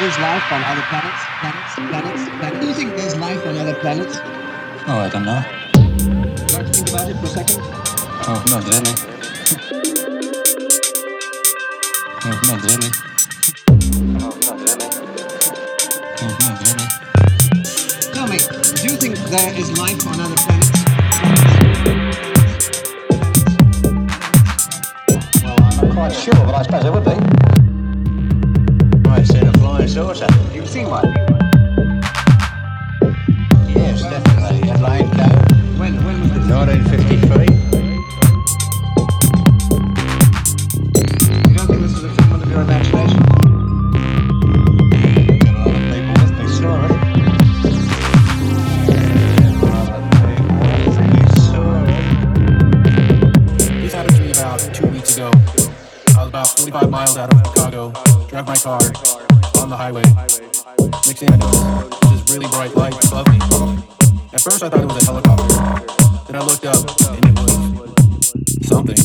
life on other planets? Planets? Planets? Planets? Do you think there's life on other planets? Oh, I don't know. Would you like to think about it for a second? Oh, not really. Oh, not really. Oh, not really. Oh, not really. Tell me, do you think there is life on other planets? Well, I'm not quite sure, but I suppose there would be. I've seen a flying saucer. You've seen one. Yes, definitely. At Lane Cove, When? When was this? 1953. You don't think this is a figment of your imagination? Got a lot of people with me saw it. A lot of people with me saw it. This happened to me about two weeks ago. I was about 45 miles out of Chicago, drove my car on the highway. Next thing I noticed, this really bright light above me. At first I thought it was a helicopter. Then I looked up and it was something.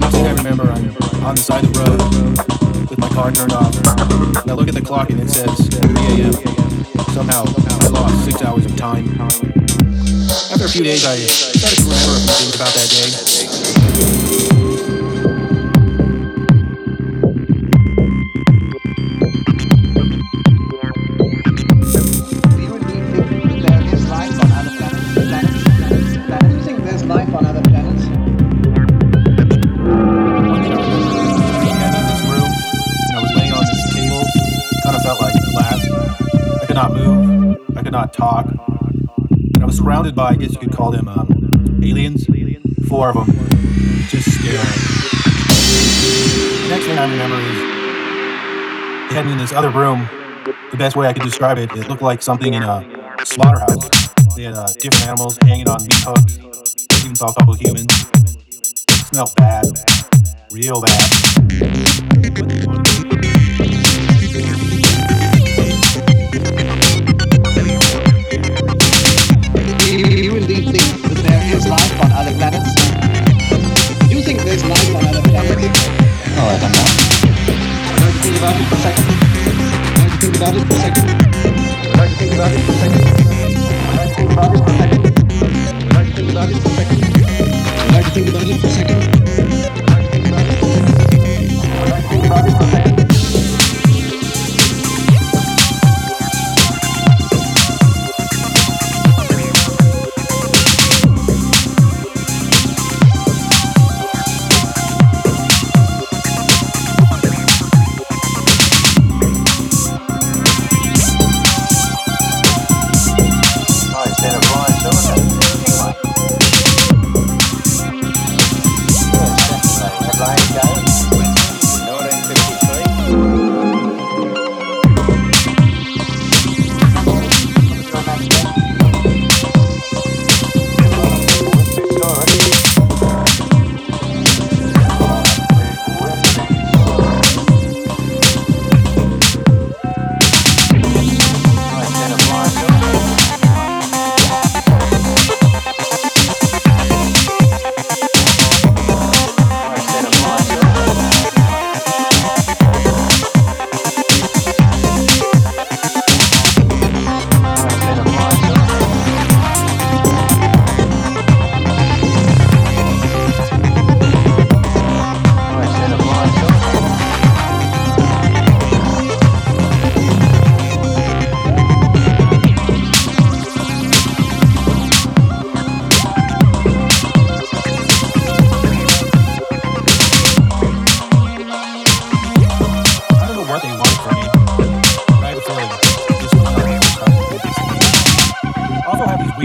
Next thing I remember, I'm on the side of the road with my car turned off. And I look at the clock and it says 3 a.m. Somehow I lost six hours of time. After a few days, I started to remember a few things about that day. Not move. I could not talk. And I was surrounded by, I guess you could call them um, aliens. Four of them, just staring. The next thing I remember is they had me in this other room. The best way I could describe it, it looked like something in a slaughterhouse. They had uh, different animals hanging on meat hooks. I even saw a couple of humans. It smelled bad, real bad. sabes,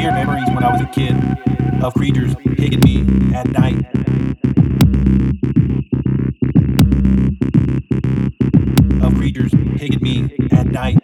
weird memories when I was a kid of creatures taking me at night. Of creatures taking me at night.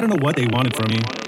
I don't know what they wanted from me.